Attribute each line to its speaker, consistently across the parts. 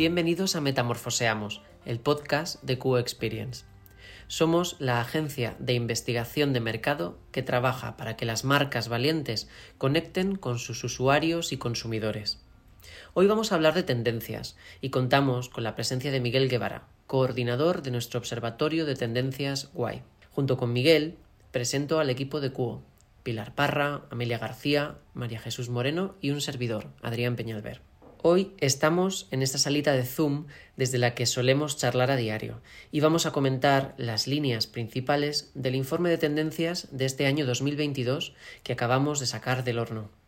Speaker 1: Bienvenidos a Metamorfoseamos, el podcast de QO Experience. Somos la agencia de investigación de mercado que trabaja para que las marcas valientes conecten con sus usuarios y consumidores. Hoy vamos a hablar de tendencias y contamos con la presencia de Miguel Guevara, coordinador de nuestro Observatorio de Tendencias Guay. Junto con Miguel, presento al equipo de QO, Pilar Parra, Amelia García, María Jesús Moreno y un servidor, Adrián Peñalver. Hoy estamos en esta salita de Zoom desde la que solemos charlar a diario y vamos a comentar las líneas principales del informe de tendencias de este año 2022 que acabamos de sacar del horno.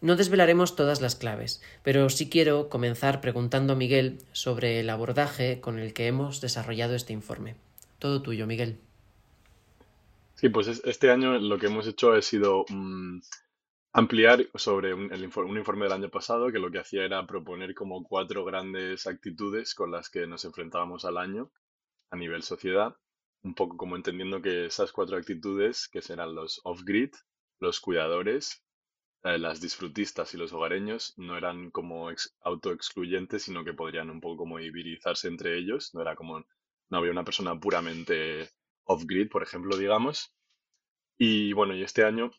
Speaker 1: No desvelaremos todas las claves, pero sí quiero comenzar preguntando a Miguel sobre el abordaje con el que hemos desarrollado este informe. Todo tuyo, Miguel.
Speaker 2: Sí, pues este año lo que hemos hecho ha sido mm, ampliar sobre un, el un informe del año pasado que lo que hacía era proponer como cuatro grandes actitudes con las que nos enfrentábamos al año a nivel sociedad, un poco como entendiendo que esas cuatro actitudes, que serán los off-grid, los cuidadores, eh, las disfrutistas y los hogareños, no eran como auto-excluyentes, sino que podrían un poco como hibridizarse entre ellos, no era como, no había una persona puramente off-grid, por ejemplo, digamos. Y bueno, y este año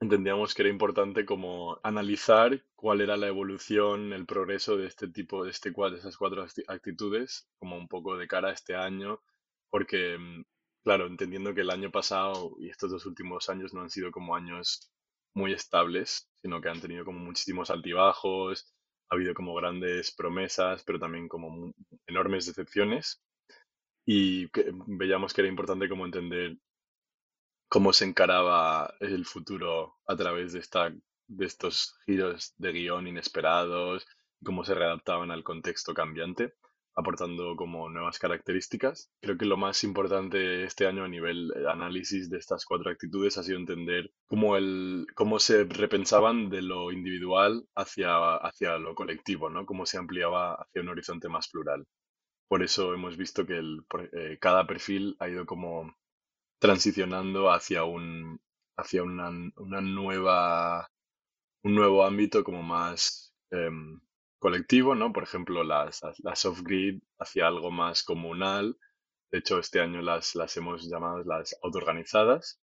Speaker 2: entendíamos que era importante como analizar cuál era la evolución, el progreso de este tipo, de, este, de esas cuatro actitudes, como un poco de cara a este año, porque, mm, claro, entendiendo que el año pasado y estos dos últimos años no han sido como años muy estables, sino que han tenido como muchísimos altibajos, ha habido como grandes promesas, pero también como enormes decepciones. Y veíamos que era importante como entender cómo se encaraba el futuro a través de, esta, de estos giros de guion inesperados, cómo se readaptaban al contexto cambiante, aportando como nuevas características. Creo que lo más importante este año a nivel de análisis de estas cuatro actitudes ha sido entender cómo, el, cómo se repensaban de lo individual hacia, hacia lo colectivo, ¿no? cómo se ampliaba hacia un horizonte más plural. Por eso hemos visto que el, eh, cada perfil ha ido como transicionando hacia un hacia una, una nueva un nuevo ámbito como más em, colectivo, ¿no? Por ejemplo, las, las off-grid hacia algo más comunal. De hecho, este año las, las hemos llamado las autoorganizadas.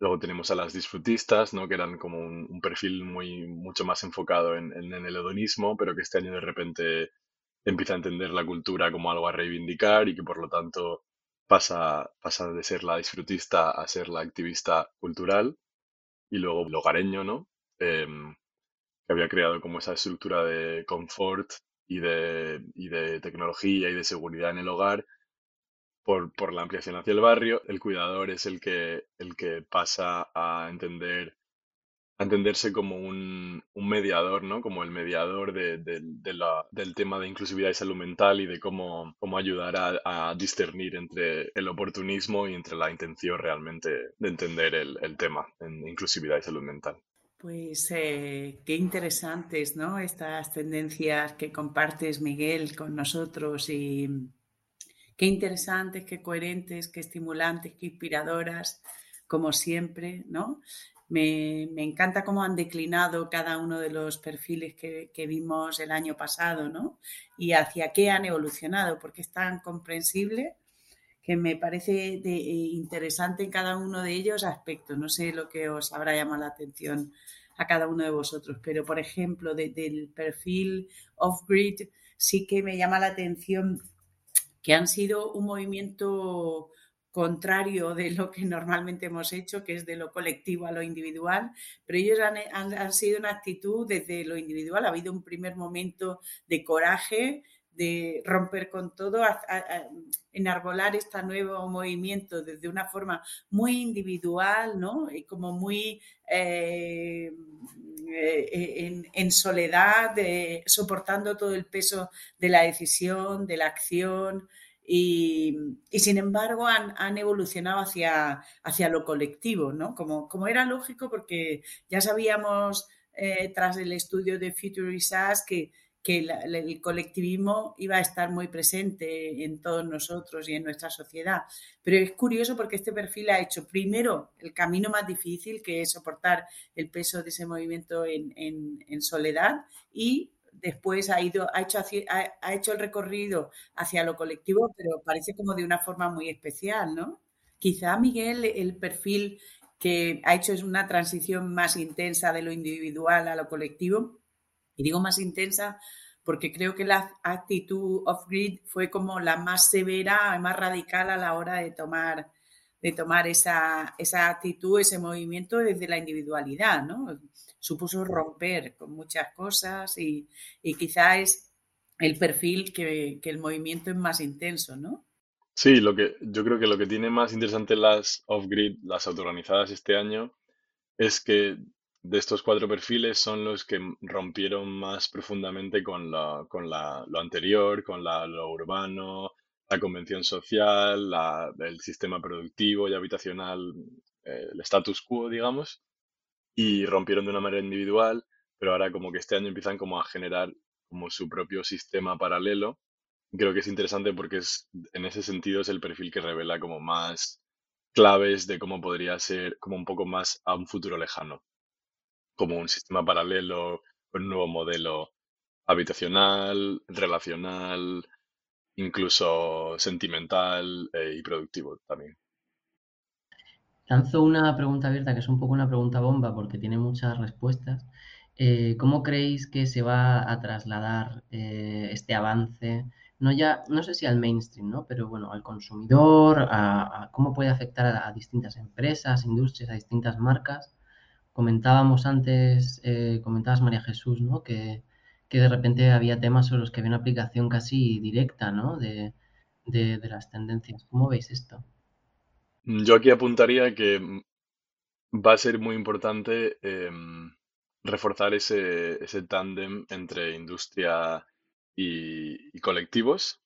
Speaker 2: Luego tenemos a las disfrutistas, ¿no? Que eran como un, perfil muy, mucho más enfocado en, en, el hedonismo, pero que este año de repente empieza a entender la cultura como algo a reivindicar y que por lo tanto pasa, pasa de ser la disfrutista a ser la activista cultural y luego el hogareño, ¿no? Em, había creado como esa estructura de confort y de, y de tecnología y de seguridad en el hogar por, la ampliación hacia el barrio. El cuidador es el que, el que pasa a entender entenderse como un, mediador, ¿no? Como el mediador del tema de inclusividad y salud mental y de cómo, ayudar a, discernir entre el oportunismo y entre la intención realmente de entender el, tema en inclusividad y salud mental.
Speaker 3: Pues eh, qué interesantes, ¿no? Estas tendencias que compartes, Miguel, con nosotros y qué interesantes, qué coherentes, qué estimulantes, qué inspiradoras, como siempre, ¿no? Me, encanta cómo han declinado cada uno de los perfiles que, vimos el año pasado, ¿no? Y hacia qué han evolucionado, porque es tan comprensible que me parece de, eh, interesante en cada uno de ellos aspectos. No sé lo que os habrá llamado la atención a cada uno de vosotros, pero por ejemplo, del perfil off-grid sí que me llama la atención que han sido un movimiento contrario de lo que normalmente hemos hecho, que es de lo colectivo a lo individual, pero ellos han, sido una actitud desde lo individual. Ha habido un primer momento de coraje, de romper con todo, enarbolar este nuevo movimiento desde una forma muy individual, ¿no? Y como muy eh, eh, en, soledad, soportando todo el peso de la decisión, de la acción, y, sin embargo han, evolucionado hacia, hacia, lo colectivo, ¿no? Como, como, era lógico porque ya sabíamos eh, tras el estudio de Future Research que, que el colectivismo iba a estar muy presente en todos nosotros y en nuestra sociedad. Pero es curioso porque este perfil ha hecho primero el camino más difícil, que es soportar el peso de ese movimiento en, soledad, y después ha, ido, ha, hecho, ha, hecho el recorrido hacia lo colectivo, pero parece como de una forma muy especial, ¿no? Quizá, Miguel, el perfil que ha hecho es una transición más intensa de lo individual a lo colectivo, y digo más intensa porque creo que la actitud off-grid fue como la más severa, más radical a la hora de tomar, de tomar esa, esa actitud, ese movimiento desde la individualidad, ¿no? Supuso romper con muchas cosas y, y quizá es el perfil que, que el movimiento es más intenso, ¿no?
Speaker 2: Sí, lo que, yo creo que lo que tiene más interesante las off-grid, las autoorganizadas este año, es que de estos cuatro perfiles son los que rompieron más profundamente con, la, con la, lo anterior, con lo urbano, la convención social, el sistema productivo y habitacional, eh, el status quo, digamos, y rompieron de una manera individual, pero ahora como que este año empiezan como a generar como su propio sistema paralelo. Creo que es interesante porque es, en ese sentido es el perfil que revela como más claves de cómo podría ser como un poco más a un futuro lejano como un sistema paralelo, un nuevo modelo habitacional, relacional, incluso sentimental eh, y productivo también.
Speaker 4: Lanzo una pregunta abierta que es un poco una pregunta bomba porque tiene muchas respuestas. Eh, ¿Cómo creéis que se va a trasladar eh, este avance? No ya, no sé si al mainstream, ¿no? Pero bueno, al consumidor, a, cómo puede afectar a distintas empresas, industrias, a distintas marcas Comentábamos antes, eh, comentabas María Jesús, ¿no? Que, de repente había temas sobre los que había una aplicación casi directa, ¿no? De, las tendencias. ¿Cómo veis esto?
Speaker 2: Yo aquí apuntaría que va a ser muy importante em, reforzar ese, ese tándem entre industria y, colectivos,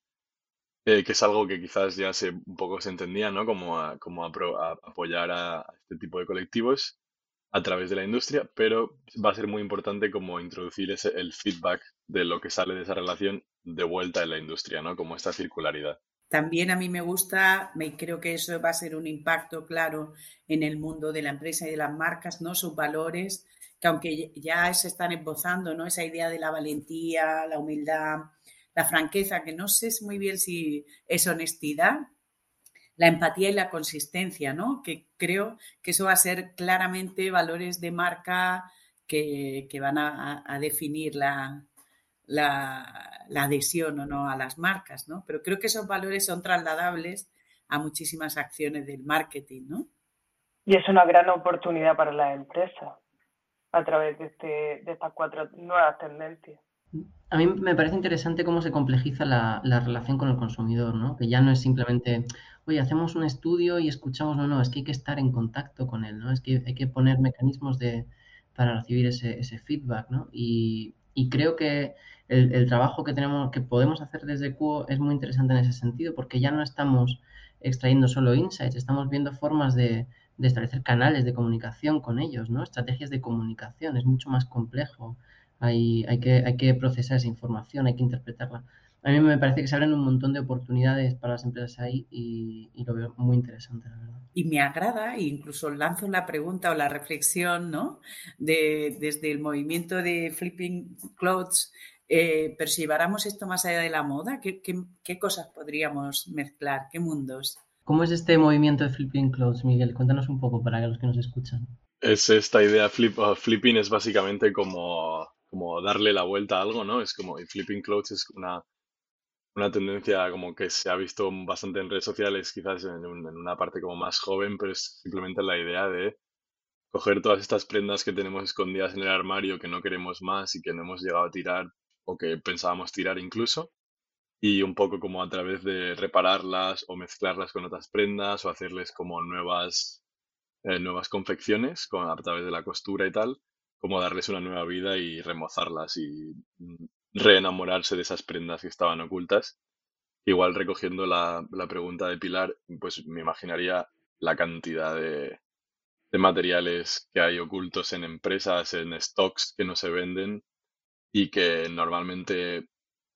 Speaker 2: eh, que es algo que quizás ya se, un poco se entendía, ¿no? Como, como apoyar a este tipo de colectivos a través de la industria, pero va a ser muy importante como introducir ese, el feedback de lo que sale de esa relación de vuelta en la industria, ¿no? Como esta circularidad.
Speaker 3: También a mí me gusta, me creo que eso va a ser un impacto claro en el mundo de la empresa y de las marcas, ¿no? Sus valores, que aunque ya se están esbozando, ¿no? Esa idea de la valentía, la humildad, la franqueza, que no sé muy bien si es honestidad, la empatía y la consistencia, ¿no? Que creo que eso va a ser claramente valores de marca que, van a, definir la, la, adhesión o no a las marcas, ¿no? Pero creo que esos valores son trasladables a muchísimas acciones del marketing, ¿no?
Speaker 5: Y es una gran oportunidad para la empresa a través de, este, de estas cuatro nuevas tendencias.
Speaker 4: A mí me parece interesante cómo se complejiza la, la relación con el consumidor, ¿no? Que ya no es simplemente, oye, hacemos un estudio y escuchamos, no, no, es que hay que estar en contacto con él, ¿no? Es que hay que poner mecanismos de, para recibir ese, ese feedback, ¿no? Y, y creo que el, el, trabajo que tenemos, que podemos hacer desde QO es muy interesante en ese sentido, porque ya no estamos extrayendo solo insights, estamos viendo formas de, de establecer canales de comunicación con ellos, ¿no? Estrategias de comunicación, es mucho más complejo. Hay, hay, que, hay que procesar esa información, hay que interpretarla a mí me parece que se abren un montón de oportunidades para las empresas ahí y, lo veo muy interesante, la verdad.
Speaker 3: Y me agrada, e incluso lanzo la pregunta o la reflexión, ¿no? De, desde el movimiento de Flipping Clothes, eh, pero si lleváramos esto más allá de la moda, ¿qué, ¿qué, cosas podríamos mezclar? ¿Qué mundos?
Speaker 4: ¿Cómo es este movimiento de Flipping Clothes, Miguel? Cuéntanos un poco para los que nos escuchan.
Speaker 2: Es esta idea, flip, uh, flipping es básicamente como, como darle la vuelta a algo, ¿no? Es como, y flipping clothes es una una tendencia como que se ha visto bastante en redes sociales, quizás en, una parte como más joven, pero es simplemente la idea de coger todas estas prendas que tenemos escondidas en el armario que no queremos más y que no hemos llegado a tirar o que pensábamos tirar incluso, y un poco como a través de repararlas o mezclarlas con otras prendas o hacerles como nuevas, eh, nuevas confecciones con, a través de la costura y tal, como darles una nueva vida y remozarlas y mm, reenamorarse de esas prendas que estaban ocultas. Igual recogiendo la, pregunta de Pilar, pues me imaginaría la cantidad de, materiales que hay ocultos en empresas, en stocks que no se venden y que normalmente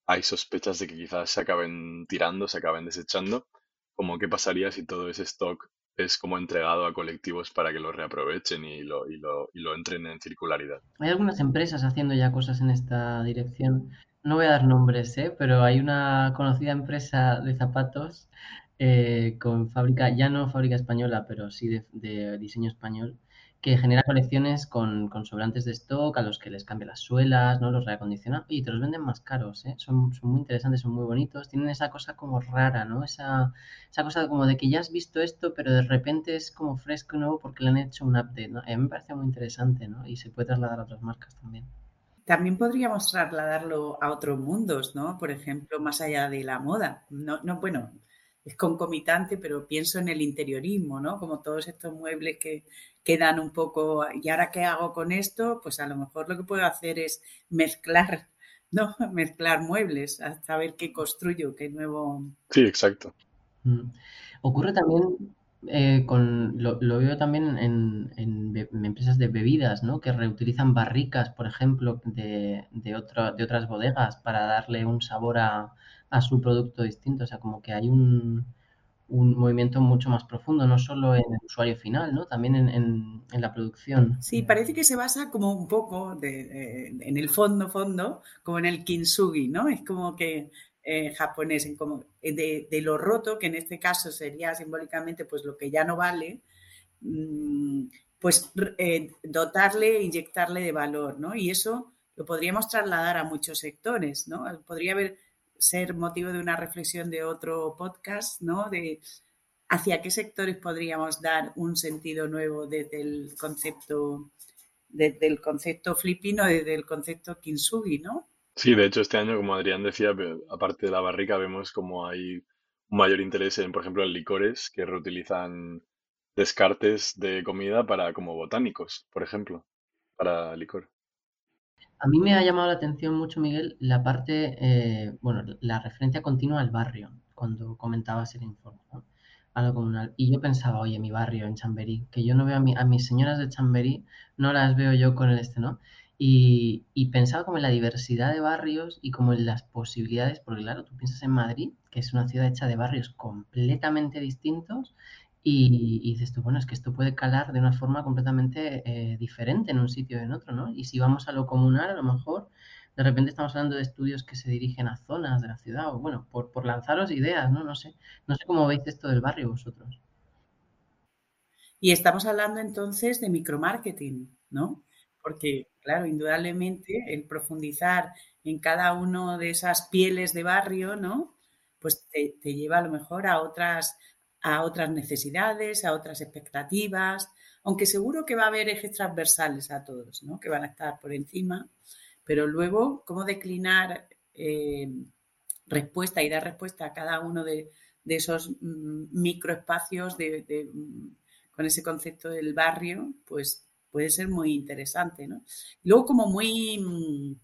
Speaker 2: hay sospechas de que quizás se acaben tirando, se acaben desechando, como qué pasaría si todo ese stock es como entregado a colectivos para que lo reaprovechen y lo, y lo, y lo entren en circularidad.
Speaker 4: Hay algunas empresas haciendo ya cosas en esta dirección. No voy a dar nombres, ¿eh? pero hay una conocida empresa de zapatos eh, con fábrica, ya no fábrica española, pero sí de diseño español, que genera colecciones con, con, sobrantes de stock a los que les cambia las suelas, ¿no? Los reacondiciona y te los venden más caros, ¿eh? Son, son, muy interesantes, son muy bonitos, tienen esa cosa como rara, ¿no? Esa, esa cosa como de que ya has visto esto, pero de repente es como fresco y nuevo porque le han hecho un update, ¿no? A mí me parece muy interesante, ¿no? Y se puede trasladar a otras marcas también.
Speaker 3: También podríamos trasladarlo a otros mundos, ¿no? Por ejemplo, más allá de la moda. No, no bueno, es concomitante, pero pienso en el interiorismo, ¿no? Como todos estos muebles que quedan un poco, ¿y ahora qué hago con esto? Pues a lo mejor lo que puedo hacer es mezclar, ¿no? Mezclar muebles, hasta ver qué construyo, qué nuevo.
Speaker 2: Sí, exacto.
Speaker 4: Mm. Ocurre también eh, con, lo, lo, veo también en, en, en, empresas de bebidas, ¿no? Que reutilizan barricas, por ejemplo, de, de, otro, de otras bodegas para darle un sabor a, a su producto distinto. O sea, como que hay un, un movimiento mucho más profundo, no solo en el usuario final, ¿no? También en, en, en la producción.
Speaker 3: Sí, parece que se basa como un poco de, eh, en el fondo, fondo, como en el kintsugi, ¿no? Es como que eh, japonés, en como de, de, lo roto, que en este caso sería simbólicamente pues lo que ya no vale, mmm, pues eh, dotarle, inyectarle de valor, ¿no? Y eso lo podríamos trasladar a muchos sectores, ¿no? Podría haber ser motivo de una reflexión de otro podcast, ¿no? De hacia qué sectores podríamos dar un sentido nuevo desde el concepto, desde el concepto flipino, desde el concepto kintsugi, ¿no?
Speaker 2: Sí, de hecho este año, como Adrián decía, aparte de la barrica, vemos como hay un mayor interés en, por ejemplo, en licores que reutilizan descartes de comida para como botánicos, por ejemplo, para licor.
Speaker 4: A mí me ha llamado la atención mucho, Miguel, la parte, eh, bueno, la referencia continua al barrio, cuando comentabas el informe, ¿no? a comunal. Y yo pensaba, oye, mi barrio en Chamberí, que yo no veo a, a mis señoras de Chamberí, no las veo yo con el este, ¿no? Y, y, pensaba como en la diversidad de barrios y como en las posibilidades, porque claro, tú piensas en Madrid, que es una ciudad hecha de barrios completamente distintos, y, dices tú, bueno, es que esto puede calar de una forma completamente eh, diferente en un sitio y en otro, ¿no? Y si vamos a lo comunal, a lo mejor de repente estamos hablando de estudios que se dirigen a zonas de la ciudad, o bueno, por, por lanzaros ideas, ¿no? No sé, no sé cómo veis esto del barrio vosotros.
Speaker 3: Y estamos hablando entonces de micromarketing, ¿no? Porque, claro, indudablemente el profundizar en cada uno de esas pieles de barrio, ¿no? Pues te, te lleva a lo mejor a otras a otras necesidades, a otras expectativas, aunque seguro que va a haber ejes transversales a todos, ¿no? que van a estar por encima, pero luego cómo declinar eh, respuesta y dar respuesta a cada uno de, esos mm, microespacios mm, con ese concepto del barrio, pues puede ser muy interesante. ¿no? Luego como muy, mm,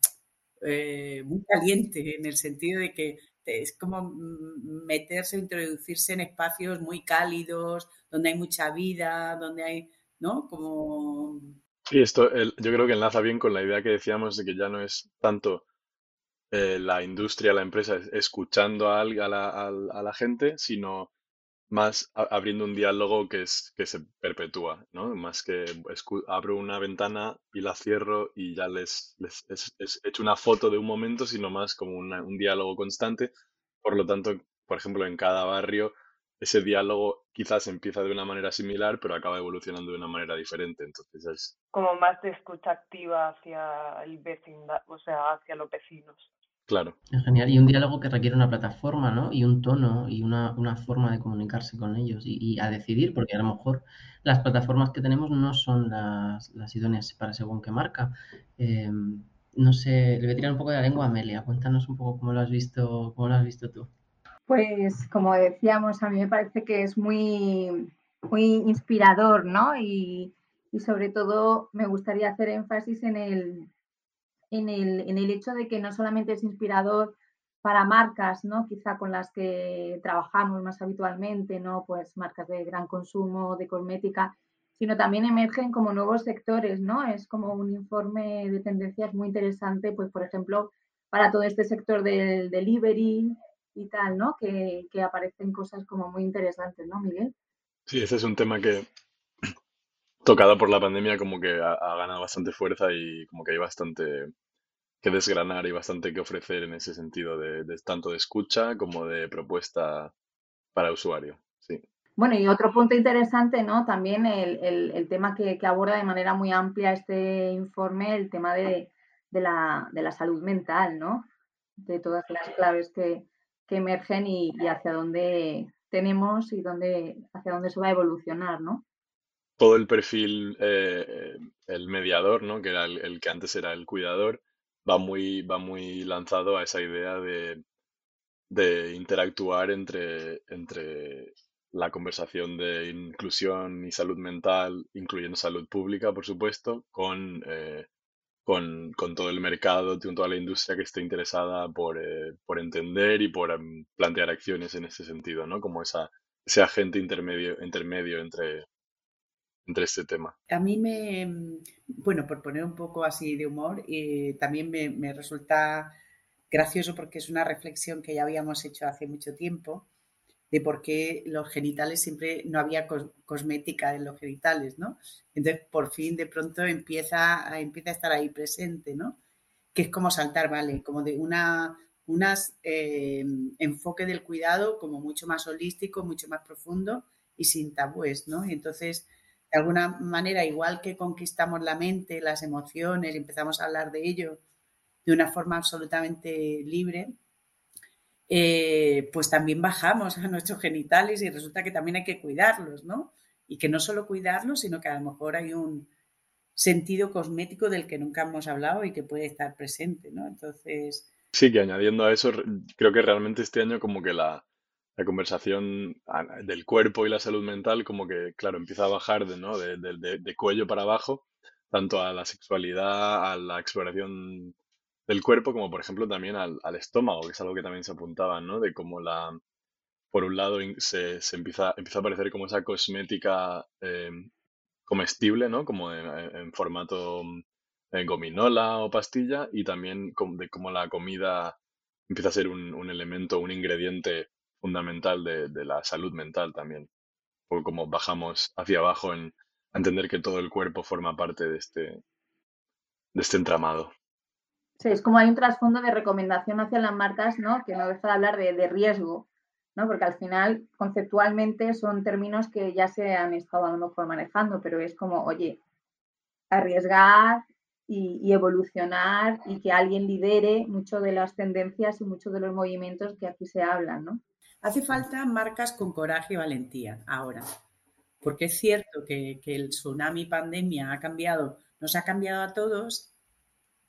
Speaker 3: eh, muy caliente en el sentido de que es como meterse, introducirse en espacios muy cálidos, donde hay mucha vida, donde hay, ¿no? Como...
Speaker 2: Sí, esto yo creo que enlaza bien con la idea que decíamos de que ya no es tanto eh, la industria, la empresa escuchando a, a la gente, sino más abriendo un diálogo que, es, que se perpetúa, ¿no? Más que abro una ventana y la cierro y ya les, les es, es hecho una foto de un momento, sino más como un diálogo constante. Por lo tanto, por ejemplo, en cada barrio, ese diálogo quizás empieza de una manera similar, pero acaba evolucionando de una manera diferente. Entonces es...
Speaker 5: Como más de escucha activa hacia el vecindad, o sea, hacia los vecinos.
Speaker 2: Claro.
Speaker 4: Es genial. Y un diálogo que requiere una plataforma, ¿no? Y un tono y una, una forma de comunicarse con ellos y, y, a decidir, porque a lo mejor las plataformas que tenemos no son las, las idóneas para según qué marca. Eh, no sé, le voy a tirar un poco de la lengua a Amelia. Cuéntanos un poco cómo lo has visto, cómo lo has visto tú.
Speaker 6: Pues como decíamos, a mí me parece que es muy, muy inspirador, ¿no? Y, y sobre todo me gustaría hacer énfasis en el, en el, en el hecho de que no solamente es inspirador para marcas, ¿no? Quizá con las que trabajamos más habitualmente, ¿no? Pues marcas de gran consumo, de cosmética, sino también emergen como nuevos sectores, ¿no? Es como un informe de tendencias muy interesante, pues por ejemplo, para todo este sector del delivery y tal, ¿no? Que, que aparecen cosas como muy interesantes, ¿no, Miguel?
Speaker 2: Sí, ese es un tema que, tocado por la pandemia, como que ha, ha ganado bastante fuerza y como que hay bastante que desgranar y bastante que ofrecer en ese sentido, de, de tanto de escucha como de propuesta para usuario. Sí.
Speaker 6: Bueno, y otro punto interesante, ¿no? También el, el, el tema que, que, aborda de manera muy amplia este informe, el tema de, de, la, de la, salud mental, ¿no? De todas las claves que, que emergen y, y, hacia dónde tenemos y dónde, hacia dónde se va a evolucionar, ¿no?
Speaker 2: Todo el perfil, eh, el mediador, ¿no? Que era el, el, que antes era el cuidador, va muy, va muy lanzado a esa idea de, de interactuar entre, entre la conversación de inclusión y salud mental, incluyendo salud pública, por supuesto, con, eh, con, con, todo el mercado, con toda la industria que esté interesada por, eh, por entender y por um, plantear acciones en ese sentido, ¿no? Como esa, ese agente intermedio, intermedio entre, entre este tema.
Speaker 3: A mí me, bueno, por poner un poco así de humor, eh, también me, me resulta gracioso porque es una reflexión que ya habíamos hecho hace mucho tiempo de por qué los genitales siempre no había cos cosmética en los genitales, ¿no? Entonces, por fin, de pronto empieza a, empieza a estar ahí presente, ¿no? Que es como saltar, ¿vale? Como de una unas, eh, enfoque del cuidado como mucho más holístico, mucho más profundo y sin tabúes, ¿no? Y entonces, de alguna manera, igual que conquistamos la mente, las emociones, empezamos a hablar de ello de una forma absolutamente libre, eh, pues también bajamos a nuestros genitales y resulta que también hay que cuidarlos, ¿no? Y que no solo cuidarlos, sino que a lo mejor hay un sentido cosmético del que nunca hemos hablado y que puede estar presente, ¿no? Entonces...
Speaker 2: Sí, que añadiendo a eso, creo que realmente este año como que la, la conversación del cuerpo y la salud mental como que, claro, empieza a bajar de, ¿no? de, de, cuello para abajo, tanto a la sexualidad, a la exploración del cuerpo, como por ejemplo también al, al, estómago, que es algo que también se apuntaba, ¿no? De cómo la, por un lado se, se empieza, empieza a aparecer como esa cosmética eh, comestible, ¿no? Como en, en formato eh, gominola o pastilla, y también de cómo la comida empieza a ser un, un elemento, un ingrediente fundamental de, la salud mental también. O como bajamos hacia abajo en entender que todo el cuerpo forma parte de este, de este entramado.
Speaker 6: Sí, es como hay un trasfondo de recomendación hacia las marcas, ¿no? Que no deja de hablar de, de, riesgo, ¿no? Porque al final, conceptualmente, son términos que ya se han estado a lo mejor manejando, pero es como, oye, arriesgar y, y evolucionar y que alguien lidere mucho de las tendencias y muchos de los movimientos que aquí se hablan, ¿no?
Speaker 3: Hace falta marcas con coraje y valentía ahora, porque es cierto que, el tsunami pandemia ha cambiado, nos ha cambiado a todos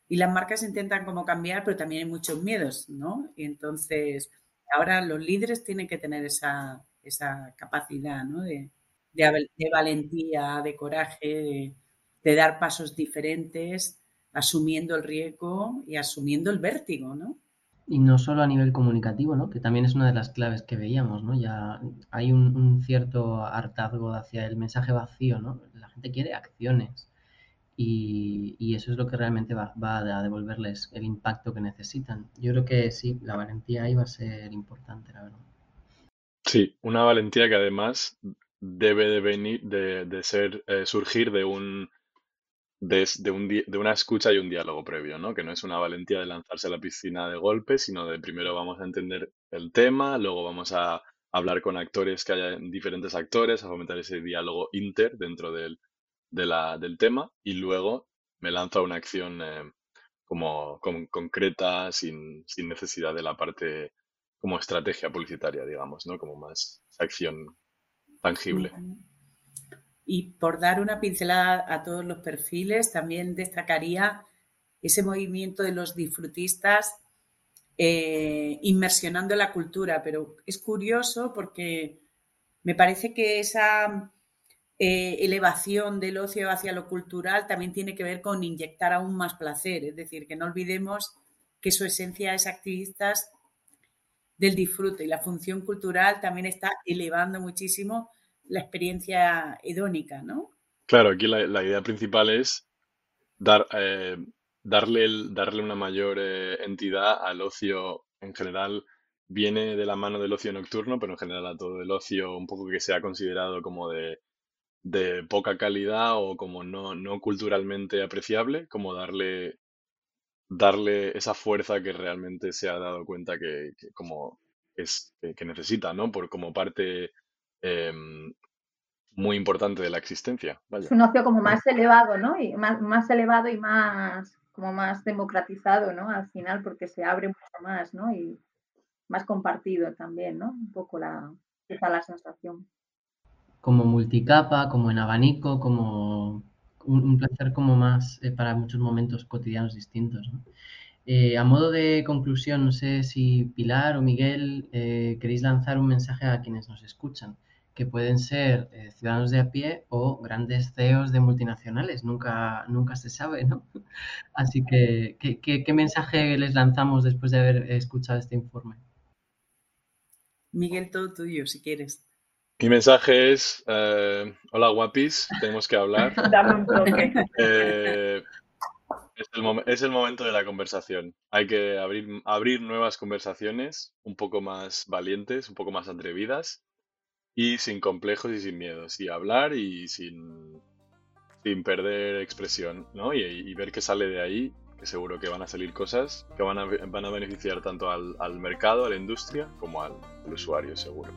Speaker 3: y las marcas intentan como cambiar, pero también hay muchos miedos, ¿no? Y entonces, ahora los líderes tienen que tener esa, esa capacidad, ¿no? De, de, de valentía, de coraje, de, de, dar pasos diferentes, asumiendo el riesgo y asumiendo el vértigo, ¿no?
Speaker 4: Y no solo a nivel comunicativo, ¿no? Que también es una de las claves que veíamos, ¿no? Ya hay un, un cierto hartazgo hacia el mensaje vacío, ¿no? La gente quiere acciones y, y, eso es lo que realmente va, a devolverles el impacto que necesitan. Yo creo que sí, la valentía ahí va a ser importante, la verdad.
Speaker 2: Sí, una valentía que además debe de venir, de, de ser, eh, surgir de un, de, de, un, de una escucha y un diálogo previo, ¿no? Que no es una valentía de lanzarse a la piscina de golpe, sino de primero vamos a entender el tema, luego vamos a hablar con actores que haya diferentes actores, a fomentar ese diálogo inter dentro del, de la, del tema y luego me lanzo a una acción eh, como, como, concreta sin, sin necesidad de la parte como estrategia publicitaria, digamos, ¿no? Como más acción tangible.
Speaker 3: Y por dar una pincelada a todos los perfiles, también destacaría ese movimiento de los disfrutistas eh, inmersionando la cultura, pero es curioso porque me parece que esa eh, elevación del ocio hacia lo cultural también tiene que ver con inyectar aún más placer, es decir, que no olvidemos que su esencia es activistas del disfrute y la función cultural también está elevando muchísimo la experiencia hedónica, ¿no?
Speaker 2: Claro, aquí la, idea principal es dar, eh, darle, darle una mayor eh, entidad al ocio en general. Viene de la mano del ocio nocturno, pero en general a todo el ocio un poco que sea considerado como de, de poca calidad o como no, no culturalmente apreciable, como darle darle esa fuerza que realmente se ha dado cuenta que, como es que necesita, ¿no? Por como parte em, muy importante de la existencia.
Speaker 6: Es un ocio como más elevado, ¿no? Y más, más elevado y más como más democratizado, ¿no? Al final, porque se abre mucho más, ¿no? Y más compartido también, ¿no? Un poco la, la sensación.
Speaker 4: Como multicapa, como en abanico, como un, placer como más eh, para muchos momentos cotidianos distintos. Eh, a modo de conclusión, no sé si Pilar o Miguel eh, queréis lanzar un mensaje a quienes nos escuchan, que pueden ser ciudadanos de a pie o grandes CEOs de multinacionales, nunca, nunca se sabe, ¿no? Así que, qué mensaje les lanzamos después de haber escuchado este informe?
Speaker 3: Miguel, todo tuyo, si quieres.
Speaker 2: Mi mensaje es, eh, hola guapis, tenemos que hablar.
Speaker 5: Dame un toque.
Speaker 2: Eh, es, el momento de la conversación. Hay que abrir, abrir nuevas conversaciones, un poco más valientes, un poco más atrevidas y sin complejos y sin miedos. Y hablar y sin, sin perder expresión, ¿no? Y, ver qué sale de ahí, que seguro que van a salir cosas que van a, van a beneficiar tanto al, al mercado, a la industria, como al usuario, seguro.